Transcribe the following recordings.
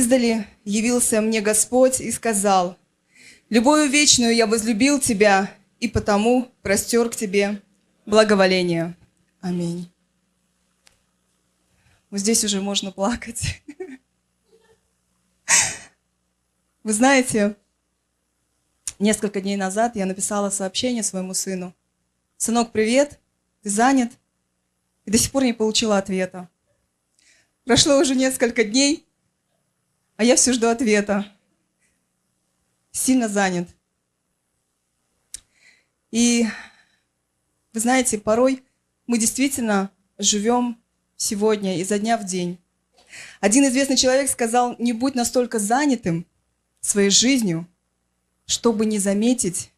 Издали явился мне Господь и сказал, «Любою вечную я возлюбил тебя, и потому простер к тебе благоволение». Аминь. Вот здесь уже можно плакать. Вы знаете, несколько дней назад я написала сообщение своему сыну. «Сынок, привет, ты занят?» И до сих пор не получила ответа. Прошло уже несколько дней, а я все жду ответа. Сильно занят. И вы знаете, порой мы действительно живем сегодня изо дня в день. Один известный человек сказал, не будь настолько занятым своей жизнью, чтобы не заметить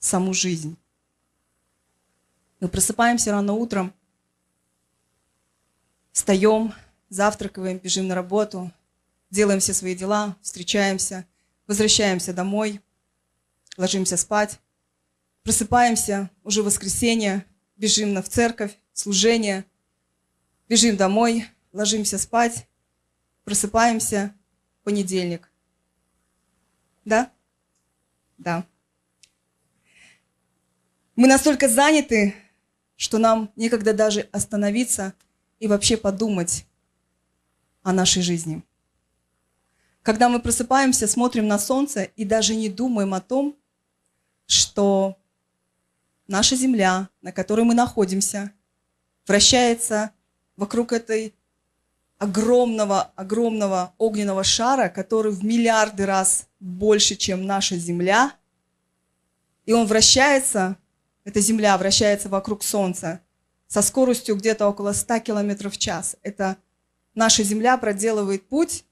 саму жизнь. Мы просыпаемся рано утром, встаем, завтракаем, бежим на работу – делаем все свои дела, встречаемся, возвращаемся домой, ложимся спать, просыпаемся, уже воскресенье, бежим на в церковь, служение, бежим домой, ложимся спать, просыпаемся, понедельник. Да? Да. Мы настолько заняты, что нам некогда даже остановиться и вообще подумать о нашей жизни. Когда мы просыпаемся, смотрим на солнце и даже не думаем о том, что наша Земля, на которой мы находимся, вращается вокруг этой огромного, огромного огненного шара, который в миллиарды раз больше, чем наша Земля. И он вращается, эта Земля вращается вокруг Солнца со скоростью где-то около 100 км в час. Это наша Земля проделывает путь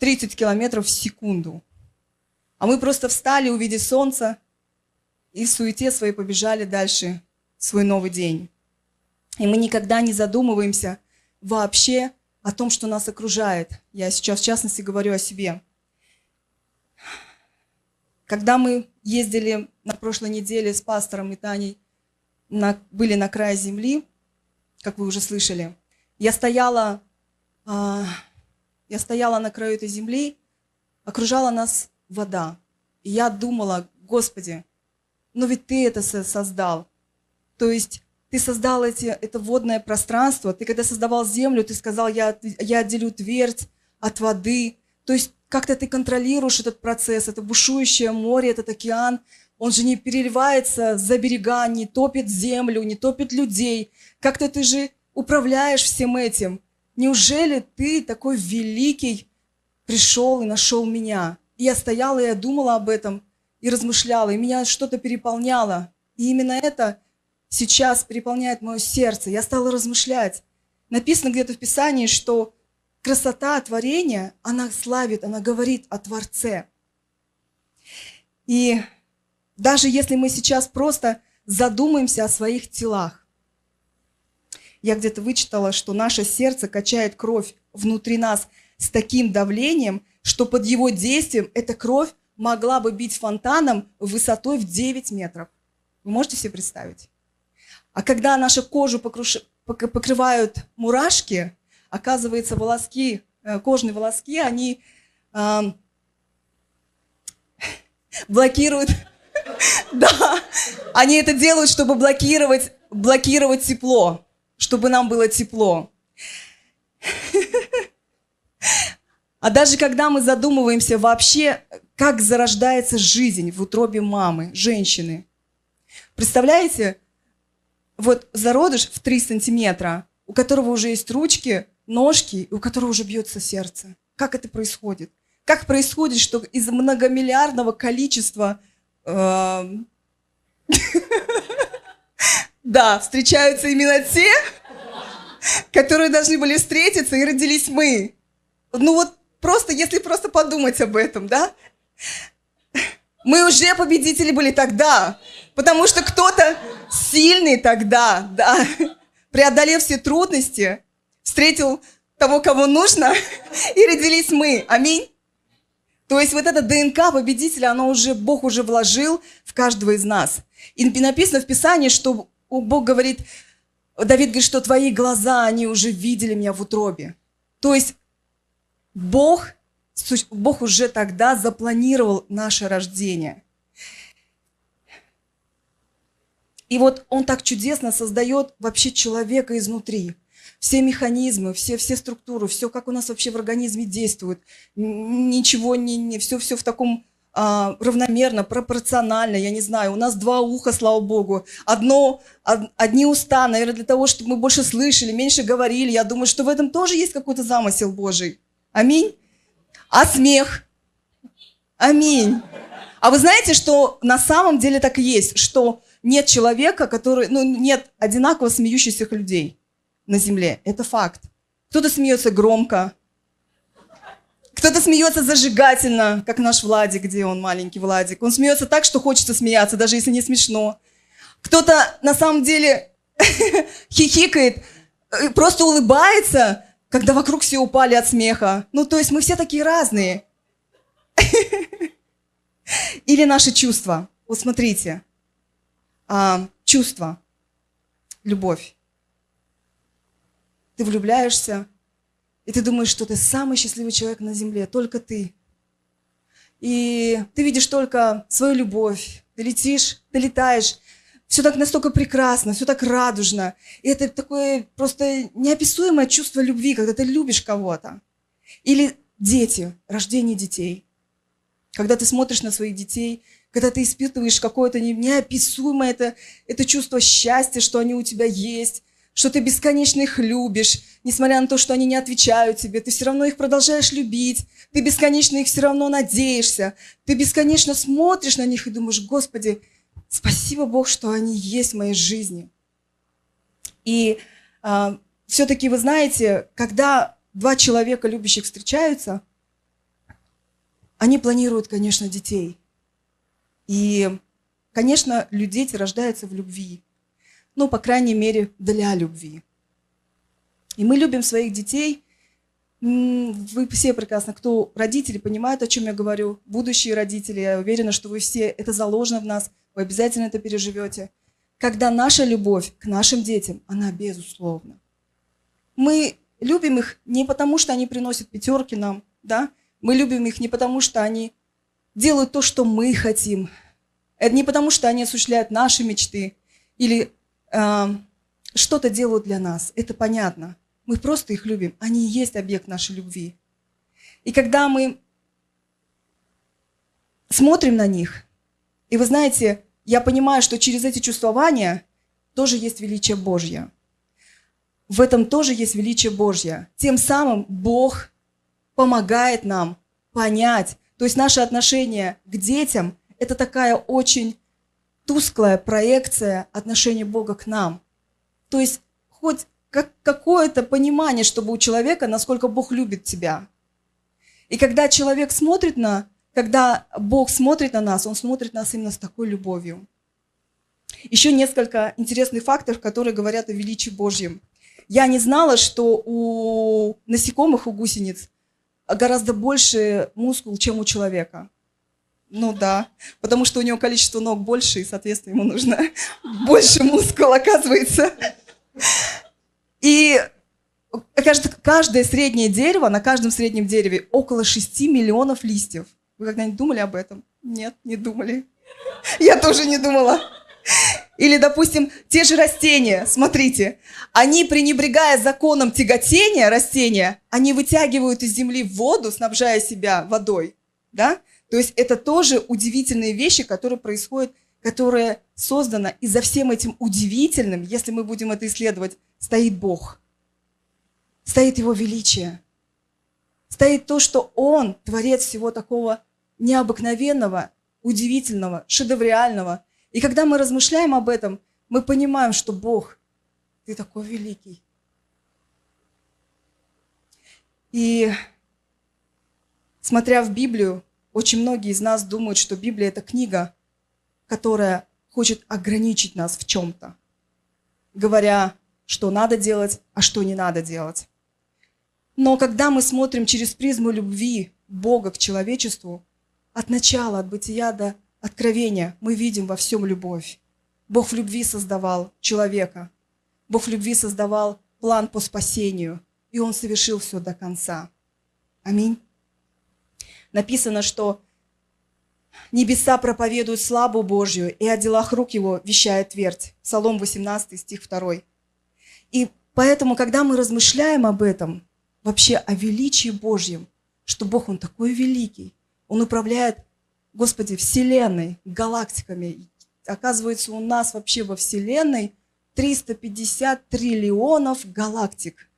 30 километров в секунду. А мы просто встали, увидев солнце, и в суете своей побежали дальше свой новый день. И мы никогда не задумываемся вообще о том, что нас окружает. Я сейчас в частности говорю о себе. Когда мы ездили на прошлой неделе с пастором и Таней, на, были на крае земли, как вы уже слышали, я стояла а, я стояла на краю этой земли, окружала нас вода. И я думала, Господи, но ведь Ты это создал. То есть Ты создал эти, это водное пространство. Ты когда создавал землю, Ты сказал, я, я отделю твердь от воды. То есть как-то Ты контролируешь этот процесс. Это бушующее море, этот океан. Он же не переливается за берега, не топит землю, не топит людей. Как-то Ты же управляешь всем этим. Неужели ты такой великий пришел и нашел меня? И я стояла, и я думала об этом, и размышляла, и меня что-то переполняло. И именно это сейчас переполняет мое сердце. Я стала размышлять. Написано где-то в Писании, что красота творения, она славит, она говорит о Творце. И даже если мы сейчас просто задумаемся о своих телах, я где-то вычитала, что наше сердце качает кровь внутри нас с таким давлением, что под его действием эта кровь могла бы бить фонтаном высотой в 9 метров. Вы можете себе представить? А когда нашу кожу покруш... покрывают мурашки, оказывается, волоски, э, кожные волоски, они э, блокируют, да, они это делают, чтобы блокировать, блокировать тепло чтобы нам было тепло. А даже когда мы задумываемся вообще, как зарождается жизнь в утробе мамы, женщины. Представляете, вот зародыш в 3 сантиметра, у которого уже есть ручки, ножки, и у которого уже бьется сердце. Как это происходит? Как происходит, что из многомиллиардного количества э, Да, встречаются именно те, которые должны были встретиться, и родились мы. Ну вот просто, если просто подумать об этом, да? Мы уже победители были тогда, потому что кто-то сильный тогда, да, преодолев все трудности, встретил того, кого нужно, и родились мы. Аминь. То есть вот это ДНК победителя, оно уже, Бог уже вложил в каждого из нас. И написано в Писании, что Бог говорит, Давид говорит, что твои глаза, они уже видели меня в утробе. То есть Бог Бог уже тогда запланировал наше рождение. И вот Он так чудесно создает вообще человека изнутри. Все механизмы, все, все структуры, все, как у нас вообще в организме действует. Ничего не, не все, все в таком а, равномерно, пропорционально, я не знаю. У нас два уха, слава Богу. Одно, од, одни уста, наверное, для того, чтобы мы больше слышали, меньше говорили. Я думаю, что в этом тоже есть какой-то замысел Божий. Аминь. А смех? Аминь. А вы знаете, что на самом деле так и есть, что нет человека, который, ну, нет одинаково смеющихся людей на земле. Это факт. Кто-то смеется громко, кто-то смеется зажигательно, как наш Владик, где он, маленький Владик. Он смеется так, что хочется смеяться, даже если не смешно. Кто-то на самом деле хихикает, э, просто улыбается, когда вокруг все упали от смеха. Ну, то есть мы все такие разные. Или наши чувства. Вот смотрите. А, чувства. Любовь. Ты влюбляешься, и ты думаешь, что ты самый счастливый человек на земле, только ты. И ты видишь только свою любовь, ты летишь, ты летаешь, все так настолько прекрасно, все так радужно. И это такое просто неописуемое чувство любви, когда ты любишь кого-то. Или дети, рождение детей. Когда ты смотришь на своих детей, когда ты испытываешь какое-то неописуемое это, это чувство счастья, что они у тебя есть, что ты бесконечно их любишь, несмотря на то, что они не отвечают тебе, ты все равно их продолжаешь любить, ты бесконечно их все равно надеешься, ты бесконечно смотришь на них и думаешь, Господи, спасибо Бог, что они есть в моей жизни. И а, все-таки вы знаете, когда два человека любящих встречаются, они планируют, конечно, детей. И, конечно, дети рождаются в любви ну, по крайней мере, для любви. И мы любим своих детей. Вы все прекрасно, кто родители, понимают, о чем я говорю. Будущие родители, я уверена, что вы все, это заложено в нас, вы обязательно это переживете. Когда наша любовь к нашим детям, она безусловна. Мы любим их не потому, что они приносят пятерки нам, да? Мы любим их не потому, что они делают то, что мы хотим. Это не потому, что они осуществляют наши мечты или что-то делают для нас. Это понятно. Мы просто их любим. Они и есть объект нашей любви. И когда мы смотрим на них, и вы знаете, я понимаю, что через эти чувствования тоже есть величие Божье. В этом тоже есть величие Божье. Тем самым Бог помогает нам понять. То есть наше отношение к детям – это такая очень тусклая проекция отношения Бога к нам. То есть хоть как, какое-то понимание, чтобы у человека, насколько Бог любит тебя. И когда человек смотрит на, когда Бог смотрит на нас, Он смотрит на нас именно с такой любовью. Еще несколько интересных факторов, которые говорят о величии Божьем. Я не знала, что у насекомых, у гусениц гораздо больше мускул, чем у человека. Ну да, потому что у него количество ног больше, и, соответственно, ему нужно больше мускул, оказывается. И каждое, каждое среднее дерево, на каждом среднем дереве около 6 миллионов листьев. Вы когда-нибудь думали об этом? Нет, не думали. Я тоже не думала. Или, допустим, те же растения, смотрите, они, пренебрегая законом тяготения растения, они вытягивают из земли воду, снабжая себя водой, да? То есть это тоже удивительные вещи, которые происходят, которые созданы. И за всем этим удивительным, если мы будем это исследовать, стоит Бог. Стоит Его величие. Стоит то, что Он творец всего такого необыкновенного, удивительного, шедевриального. И когда мы размышляем об этом, мы понимаем, что Бог, Ты такой великий. И смотря в Библию, очень многие из нас думают, что Библия – это книга, которая хочет ограничить нас в чем-то, говоря, что надо делать, а что не надо делать. Но когда мы смотрим через призму любви Бога к человечеству, от начала, от бытия до откровения, мы видим во всем любовь. Бог в любви создавал человека. Бог в любви создавал план по спасению, и Он совершил все до конца. Аминь. Написано, что небеса проповедуют славу Божью, и о делах рук его вещает твердь. Псалом 18, стих 2. И поэтому, когда мы размышляем об этом, вообще о величии Божьем, что Бог, Он такой великий, Он управляет, Господи, Вселенной, галактиками. Оказывается, у нас вообще во Вселенной 350 триллионов галактик.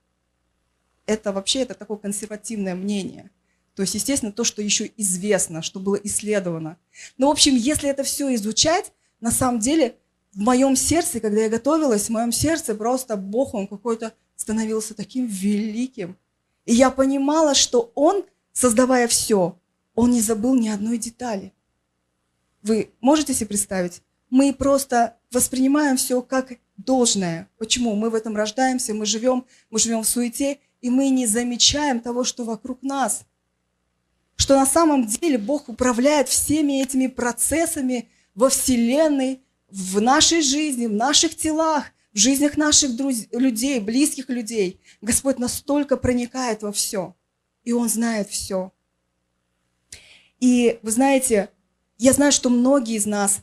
Это вообще это такое консервативное мнение. То есть, естественно, то, что еще известно, что было исследовано. Но, в общем, если это все изучать, на самом деле в моем сердце, когда я готовилась, в моем сердце просто Бог, Он какой-то становился таким великим. И я понимала, что Он, создавая все, Он не забыл ни одной детали. Вы можете себе представить? Мы просто воспринимаем все как должное. Почему? Мы в этом рождаемся, мы живем, мы живем в суете, и мы не замечаем того, что вокруг нас. Что на самом деле Бог управляет всеми этими процессами во Вселенной, в нашей жизни, в наших телах, в жизнях наших друз- людей, близких людей. Господь настолько проникает во все, и Он знает все. И вы знаете, я знаю, что многие из нас,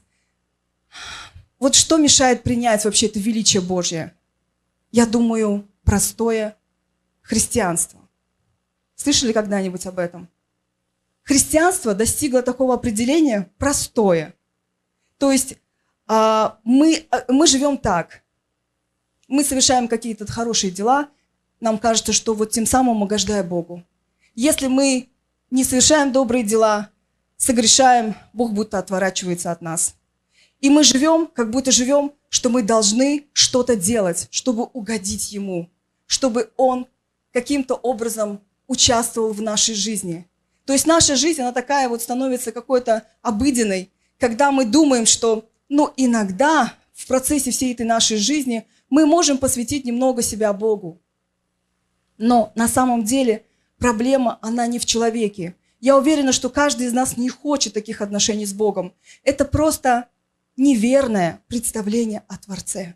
вот что мешает принять вообще это величие Божье? Я думаю, простое христианство. Слышали когда-нибудь об этом? Христианство достигло такого определения простое. То есть а, мы, а, мы живем так. Мы совершаем какие-то хорошие дела, нам кажется, что вот тем самым угождая Богу. Если мы не совершаем добрые дела, согрешаем, Бог будто отворачивается от нас. И мы живем, как будто живем, что мы должны что-то делать, чтобы угодить Ему, чтобы Он каким-то образом участвовал в нашей жизни. То есть наша жизнь, она такая вот становится какой-то обыденной, когда мы думаем, что но иногда в процессе всей этой нашей жизни мы можем посвятить немного себя Богу. Но на самом деле проблема, она не в человеке. Я уверена, что каждый из нас не хочет таких отношений с Богом. Это просто неверное представление о Творце.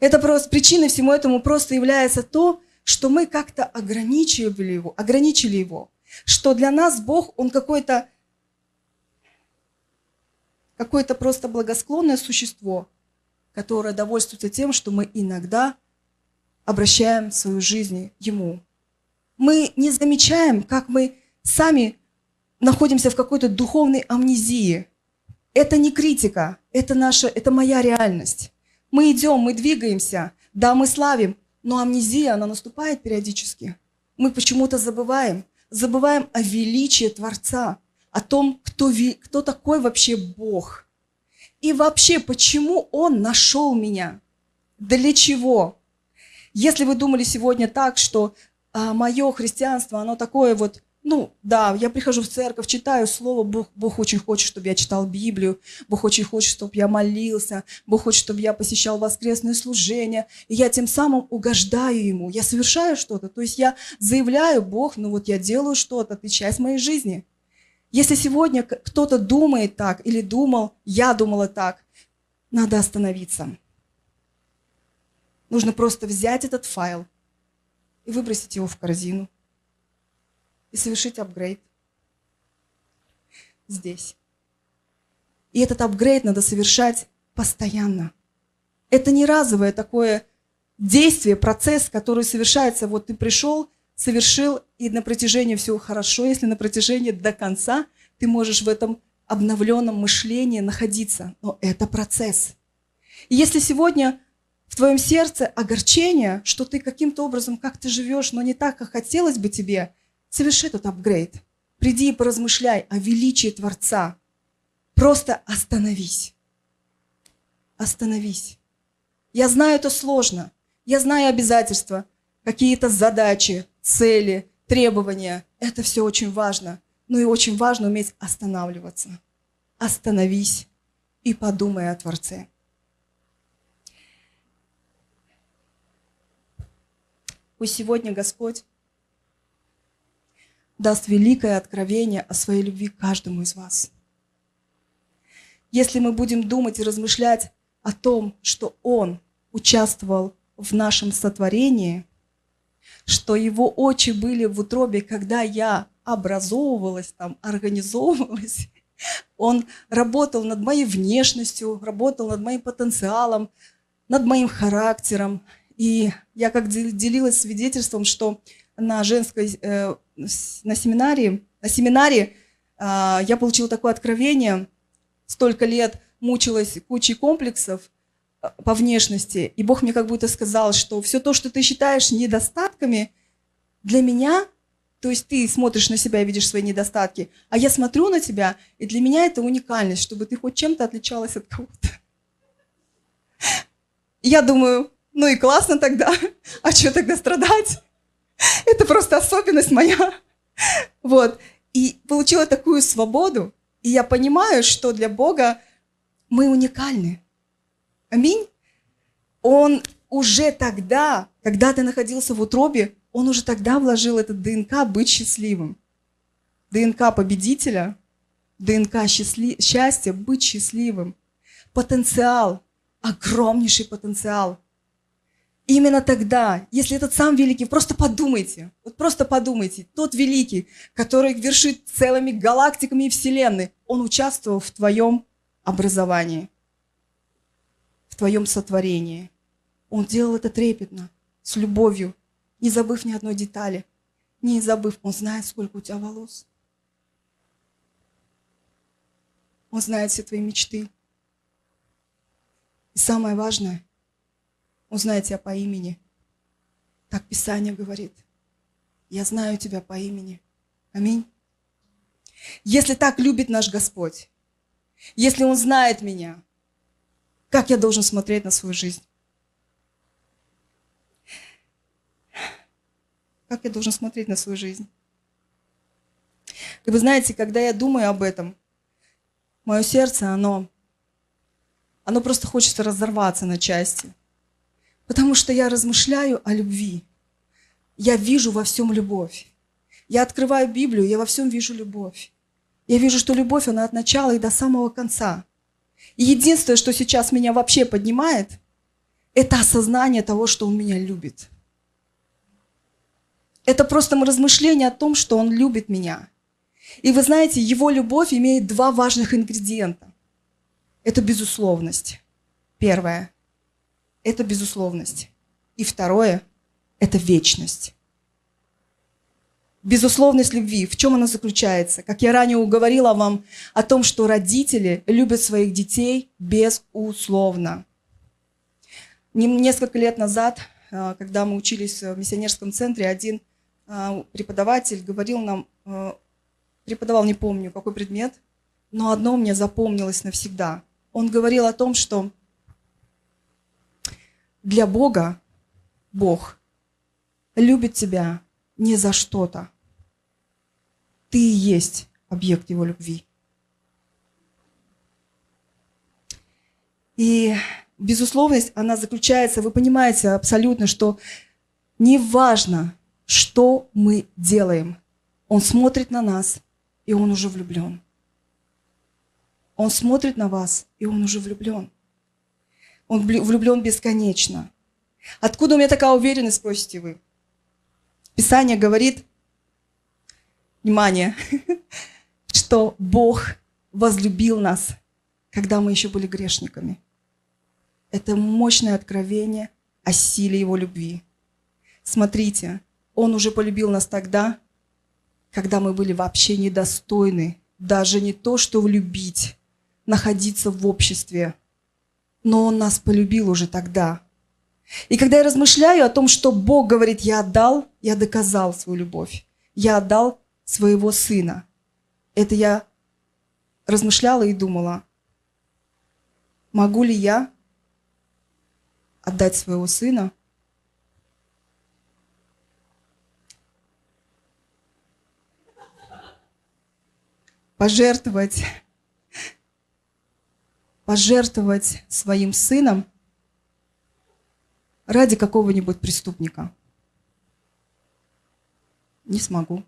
Это просто причиной всему этому просто является то, что мы как-то ограничили его, ограничили его, что для нас Бог, он какой-то какое-то просто благосклонное существо, которое довольствуется тем, что мы иногда обращаем свою жизнь Ему. Мы не замечаем, как мы сами находимся в какой-то духовной амнезии. Это не критика, это наша, это моя реальность. Мы идем, мы двигаемся, да, мы славим, но амнезия, она наступает периодически. Мы почему-то забываем, забываем о величии Творца – о том, кто, кто такой вообще Бог. И вообще, почему Он нашел меня? Для чего? Если вы думали сегодня так, что а, мое христианство, оно такое вот, ну да, я прихожу в церковь, читаю слово, Бог, Бог очень хочет, чтобы я читал Библию, Бог очень хочет, чтобы я молился, Бог хочет, чтобы я посещал воскресное служение, и я тем самым угождаю Ему, я совершаю что-то, то есть я заявляю, Бог, ну вот я делаю что-то, ты часть моей жизни – если сегодня кто-то думает так или думал, я думала так, надо остановиться. Нужно просто взять этот файл и выбросить его в корзину и совершить апгрейд здесь. И этот апгрейд надо совершать постоянно. Это не разовое такое действие, процесс, который совершается, вот ты пришел, совершил, и на протяжении всего хорошо, если на протяжении до конца ты можешь в этом обновленном мышлении находиться. Но это процесс. И если сегодня в твоем сердце огорчение, что ты каким-то образом как-то живешь, но не так, как хотелось бы тебе, соверши этот апгрейд. Приди и поразмышляй о величии Творца. Просто остановись. Остановись. Я знаю, это сложно. Я знаю обязательства, какие-то задачи, цели, требования. Это все очень важно. Но и очень важно уметь останавливаться. Остановись и подумай о Творце. Пусть сегодня Господь даст великое откровение о своей любви каждому из вас. Если мы будем думать и размышлять о том, что Он участвовал в нашем сотворении – что его очи были в утробе, когда я образовывалась, там, организовывалась. Он работал над моей внешностью, работал над моим потенциалом, над моим характером. И я как делилась свидетельством, что на женской, э, на семинаре, на семинаре э, я получила такое откровение, столько лет мучилась кучей комплексов э, по внешности, и Бог мне как будто сказал, что все то, что ты считаешь недостатками, для меня, то есть ты смотришь на себя и видишь свои недостатки, а я смотрю на тебя, и для меня это уникальность, чтобы ты хоть чем-то отличалась от кого-то. Я думаю, ну и классно тогда, а что тогда страдать? Это просто особенность моя. Вот. И получила такую свободу, и я понимаю, что для Бога мы уникальны. Аминь. Он уже тогда, когда ты находился в утробе, он уже тогда вложил этот ДНК быть счастливым. ДНК победителя, ДНК счастли... счастья, быть счастливым. Потенциал, огромнейший потенциал. Именно тогда, если этот сам великий, просто подумайте, вот просто подумайте, тот великий, который вершит целыми галактиками и вселенной, он участвовал в твоем образовании, в твоем сотворении. Он делал это трепетно, с любовью, не забыв ни одной детали, не забыв, он знает, сколько у тебя волос. Он знает все твои мечты. И самое важное, он тебя по имени. Так Писание говорит. Я знаю тебя по имени. Аминь. Если так любит наш Господь, если Он знает меня, как я должен смотреть на свою жизнь? Как я должен смотреть на свою жизнь? И вы знаете, когда я думаю об этом, мое сердце, оно, оно просто хочется разорваться на части. Потому что я размышляю о любви. Я вижу во всем любовь. Я открываю Библию, я во всем вижу любовь. Я вижу, что любовь, она от начала и до самого конца. И единственное, что сейчас меня вообще поднимает, это осознание того, что Он меня любит. Это просто размышление о том, что Он любит меня. И вы знаете, Его любовь имеет два важных ингредиента. Это безусловность. Первое – это безусловность. И второе – это вечность. Безусловность любви, в чем она заключается? Как я ранее уговорила вам о том, что родители любят своих детей безусловно. Несколько лет назад, а, когда мы учились в миссионерском центре, один а, преподаватель говорил нам, а, преподавал, не помню, какой предмет, но одно мне запомнилось навсегда. Он говорил о том, что для Бога Бог любит тебя не за что-то, ты и есть объект его любви. И безусловность, она заключается, вы понимаете абсолютно, что неважно, что мы делаем, он смотрит на нас, и он уже влюблен. Он смотрит на вас, и он уже влюблен. Он влюблен бесконечно. Откуда у меня такая уверенность, спросите вы? Писание говорит, внимание, что Бог возлюбил нас, когда мы еще были грешниками. Это мощное откровение о силе Его любви. Смотрите, Он уже полюбил нас тогда, когда мы были вообще недостойны, даже не то, что влюбить, находиться в обществе. Но Он нас полюбил уже тогда. И когда я размышляю о том, что Бог говорит, я отдал, я доказал свою любовь. Я отдал своего сына. Это я размышляла и думала, могу ли я отдать своего сына пожертвовать, пожертвовать своим сыном ради какого-нибудь преступника. Не смогу.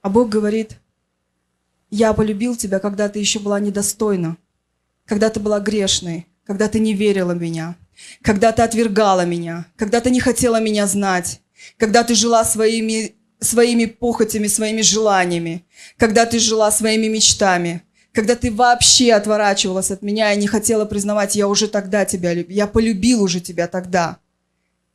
А Бог говорит, я полюбил тебя, когда ты еще была недостойна, когда ты была грешной, когда ты не верила меня, когда ты отвергала меня, когда ты не хотела меня знать, когда ты жила своими, своими похотями, своими желаниями, когда ты жила своими мечтами, когда ты вообще отворачивалась от меня и не хотела признавать, я уже тогда тебя любил, я полюбил уже тебя тогда.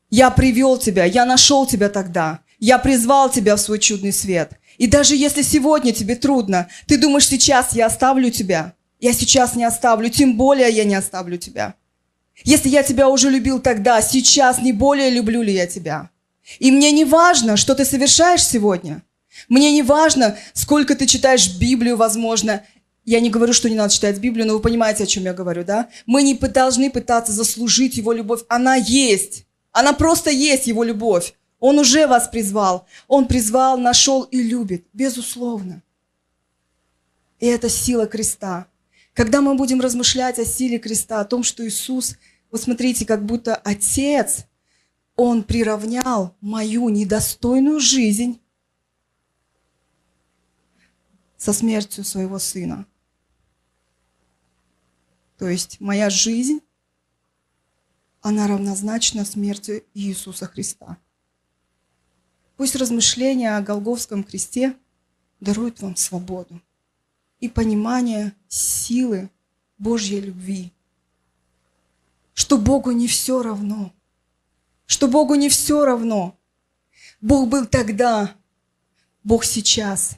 Я привел тебя, я нашел тебя тогда, я призвал тебя в свой чудный свет. И даже если сегодня тебе трудно, ты думаешь, сейчас я оставлю тебя, я сейчас не оставлю, тем более я не оставлю тебя. Если я тебя уже любил тогда, сейчас не более люблю ли я тебя. И мне не важно, что ты совершаешь сегодня. Мне не важно, сколько ты читаешь Библию, возможно. Я не говорю, что не надо читать Библию, но вы понимаете, о чем я говорю, да? Мы не должны пытаться заслужить Его любовь. Она есть. Она просто есть, Его любовь. Он уже вас призвал. Он призвал, нашел и любит. Безусловно. И это сила креста. Когда мы будем размышлять о силе креста, о том, что Иисус, вот смотрите, как будто Отец, Он приравнял мою недостойную жизнь со смертью своего Сына. То есть моя жизнь, она равнозначна смерти Иисуса Христа. Пусть размышления о Голговском кресте даруют вам свободу и понимание силы Божьей любви. Что Богу не все равно. Что Богу не все равно. Бог был тогда, Бог сейчас.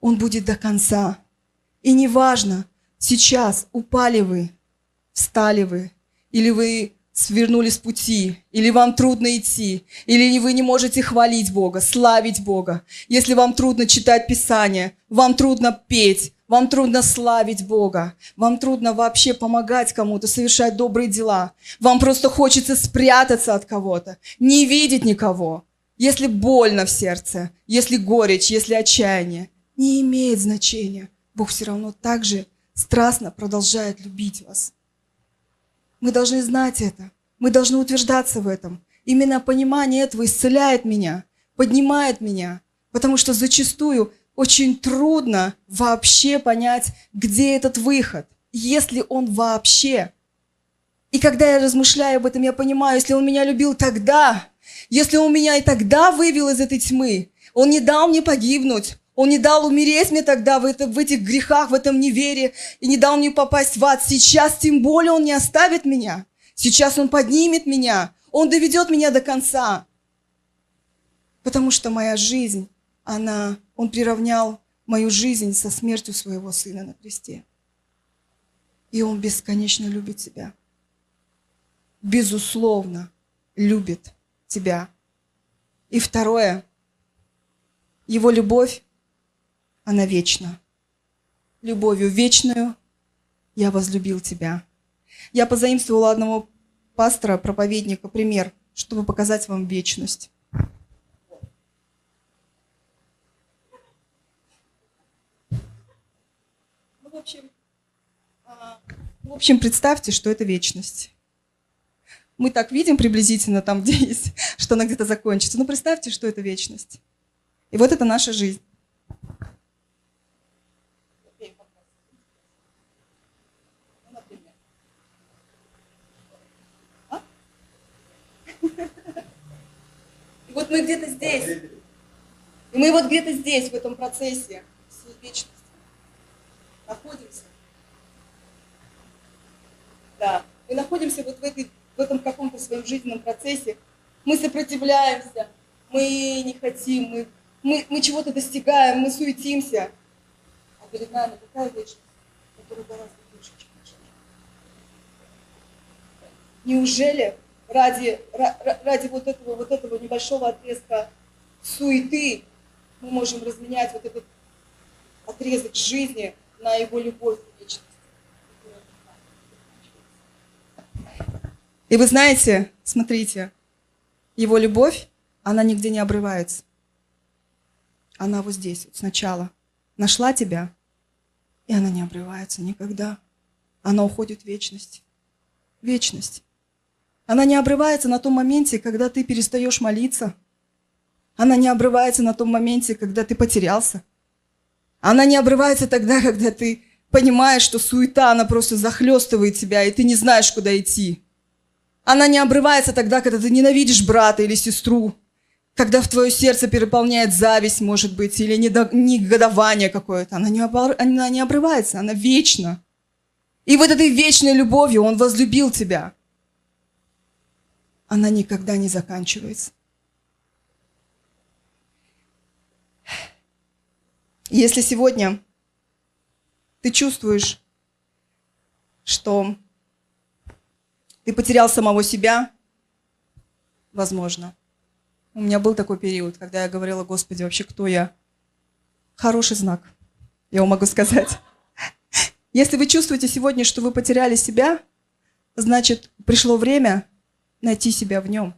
Он будет до конца. И неважно, сейчас упали вы, встали вы, или вы свернули с пути, или вам трудно идти, или вы не можете хвалить Бога, славить Бога, если вам трудно читать Писание, вам трудно петь, вам трудно славить Бога. Вам трудно вообще помогать кому-то, совершать добрые дела. Вам просто хочется спрятаться от кого-то, не видеть никого. Если больно в сердце, если горечь, если отчаяние, не имеет значения. Бог все равно так же страстно продолжает любить вас. Мы должны знать это. Мы должны утверждаться в этом. Именно понимание этого исцеляет меня, поднимает меня. Потому что зачастую очень трудно вообще понять, где этот выход, если он вообще. И когда я размышляю об этом, я понимаю, если он меня любил тогда, если он меня и тогда вывел из этой тьмы, он не дал мне погибнуть, он не дал умереть мне тогда в, это, в этих грехах, в этом неверии, и не дал мне попасть в ад. Сейчас тем более он не оставит меня. Сейчас он поднимет меня, он доведет меня до конца. Потому что моя жизнь она, он приравнял мою жизнь со смертью своего сына на кресте. И он бесконечно любит тебя. Безусловно, любит тебя. И второе, его любовь, она вечна. Любовью вечную я возлюбил тебя. Я позаимствовала одного пастора, проповедника, пример, чтобы показать вам вечность. общем, а, в общем, представьте, что это вечность. Мы так видим приблизительно там, где есть, что она где-то закончится. Но представьте, что это вечность. И вот это наша жизнь. Вот мы где-то здесь. И мы вот где-то здесь, в этом процессе всей вечности находимся. Да, мы находимся вот в, этой, в этом каком-то своем жизненном процессе. Мы сопротивляемся, мы не хотим, мы, мы, мы чего-то достигаем, мы суетимся. А перед нами такая вечность, которая гораздо лучше, чем наша Неужели ради, ради вот, этого, вот этого небольшого отрезка суеты мы можем разменять вот этот отрезок жизни на его любовь и вечность. И вы знаете, смотрите, его любовь, она нигде не обрывается. Она вот здесь, вот сначала. Нашла тебя, и она не обрывается никогда. Она уходит в вечность. Вечность. Она не обрывается на том моменте, когда ты перестаешь молиться. Она не обрывается на том моменте, когда ты потерялся. Она не обрывается тогда, когда ты понимаешь, что суета, она просто захлестывает тебя, и ты не знаешь, куда идти. Она не обрывается тогда, когда ты ненавидишь брата или сестру, когда в твое сердце переполняет зависть, может быть, или негодование какое-то, она не, обор... она не обрывается, она вечна. И вот этой вечной любовью Он возлюбил тебя. Она никогда не заканчивается. Если сегодня ты чувствуешь, что ты потерял самого себя, возможно. У меня был такой период, когда я говорила, Господи, вообще кто я? Хороший знак, я вам могу сказать. Если вы чувствуете сегодня, что вы потеряли себя, значит, пришло время найти себя в нем.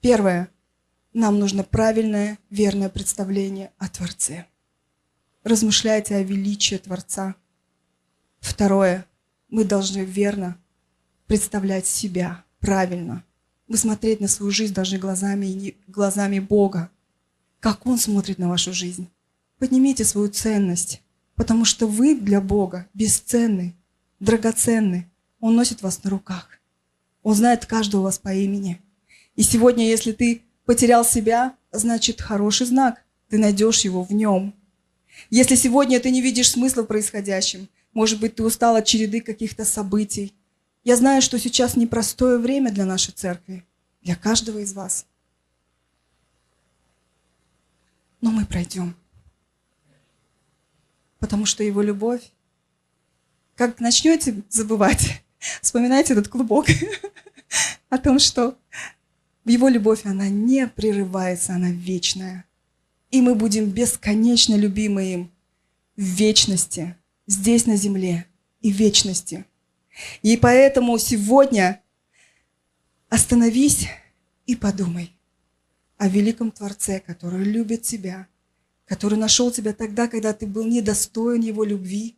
Первое. Нам нужно правильное, верное представление о Творце. Размышляйте о величии Творца. Второе. Мы должны верно представлять себя правильно. Вы смотреть на свою жизнь даже глазами, глазами Бога. Как Он смотрит на вашу жизнь. Поднимите свою ценность, потому что вы для Бога бесценны, драгоценны. Он носит вас на руках. Он знает каждого вас по имени. И сегодня, если ты потерял себя, значит хороший знак. Ты найдешь его в нем. Если сегодня ты не видишь смысла в происходящем, может быть, ты устал от череды каких-то событий. Я знаю, что сейчас непростое время для нашей церкви, для каждого из вас. Но мы пройдем. Потому что его любовь, как начнете забывать, вспоминайте этот клубок о том, что его любовь, она не прерывается, она вечная. И мы будем бесконечно любимы им в вечности, здесь на земле и в вечности. И поэтому сегодня остановись и подумай о великом Творце, который любит тебя, который нашел тебя тогда, когда ты был недостоин Его любви,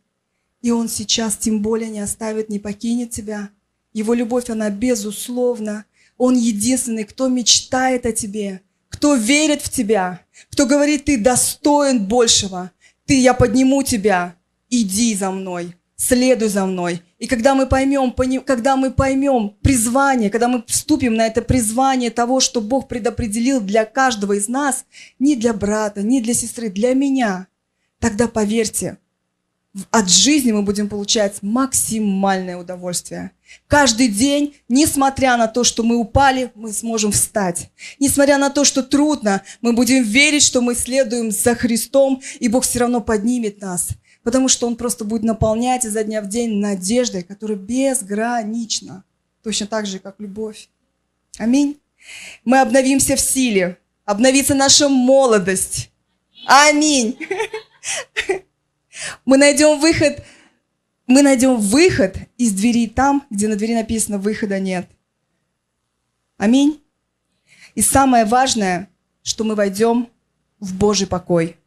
и Он сейчас тем более не оставит, не покинет тебя. Его любовь, она безусловна. Он единственный, кто мечтает о тебе, кто верит в тебя, кто говорит, ты достоин большего. Ты, я подниму тебя, иди за мной, следуй за мной. И когда мы поймем, когда мы поймем призвание, когда мы вступим на это призвание того, что Бог предопределил для каждого из нас, не для брата, не для сестры, для меня, тогда поверьте, от жизни мы будем получать максимальное удовольствие. Каждый день, несмотря на то, что мы упали, мы сможем встать. Несмотря на то, что трудно, мы будем верить, что мы следуем за Христом, и Бог все равно поднимет нас. Потому что Он просто будет наполнять изо дня в день надеждой, которая безгранична. Точно так же, как любовь. Аминь. Мы обновимся в силе. Обновится наша молодость. Аминь. Мы найдем выход, мы найдем выход из двери там, где на двери написано «выхода нет». Аминь. И самое важное, что мы войдем в Божий покой.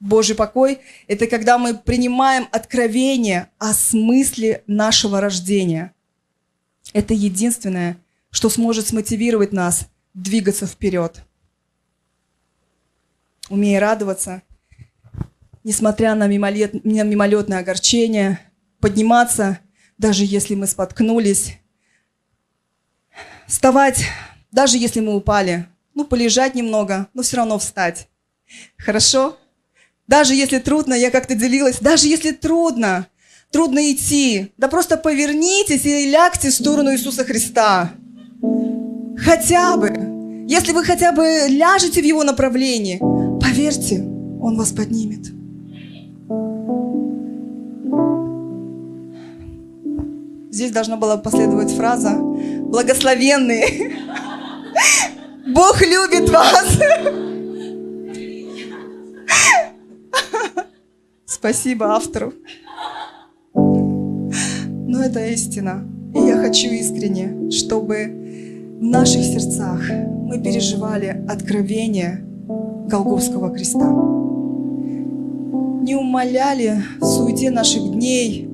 Божий покой – это когда мы принимаем откровение о смысле нашего рождения. Это единственное, что сможет смотивировать нас двигаться вперед. Умея радоваться – несмотря на, мимолет, на мимолетное огорчение, подниматься, даже если мы споткнулись, вставать, даже если мы упали, ну, полежать немного, но все равно встать. Хорошо? Даже если трудно, я как-то делилась, даже если трудно, трудно идти, да просто повернитесь и лягте в сторону Иисуса Христа. Хотя бы. Если вы хотя бы ляжете в Его направлении, поверьте, Он вас поднимет. Здесь должна была последовать фраза «Благословенные! Бог любит вас!» Спасибо автору. Но это истина. И я хочу искренне, чтобы в наших сердцах мы переживали откровение Голговского креста. Не умоляли в суете наших дней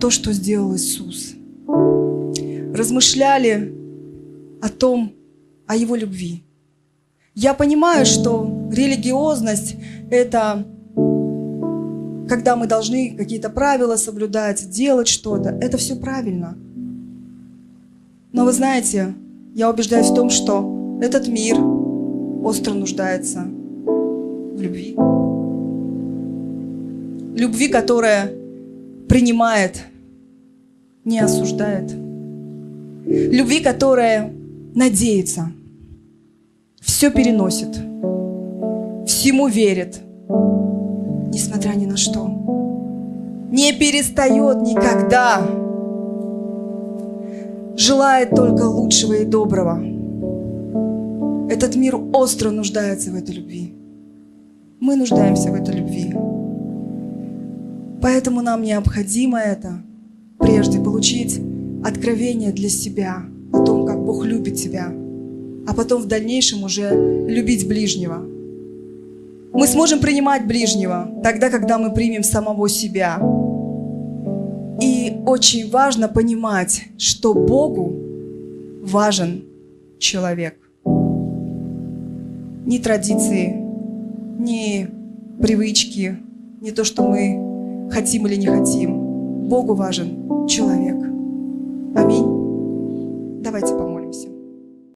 то, что сделал Иисус. Размышляли о том, о Его любви. Я понимаю, что религиозность – это когда мы должны какие-то правила соблюдать, делать что-то. Это все правильно. Но вы знаете, я убеждаюсь в том, что Этот мир остро нуждается в любви. Любви, которая принимает, не осуждает. Любви, которая надеется, все переносит, всему верит, несмотря ни на что. Не перестает никогда. Желает только лучшего и доброго. Этот мир остро нуждается в этой любви. Мы нуждаемся в этой любви. Поэтому нам необходимо это прежде получить откровение для себя о том, как Бог любит тебя, а потом в дальнейшем уже любить ближнего. Мы сможем принимать ближнего тогда, когда мы примем самого себя. И очень важно понимать, что Богу важен человек. Ни традиции, ни привычки, не то, что мы хотим или не хотим. Богу важен человек.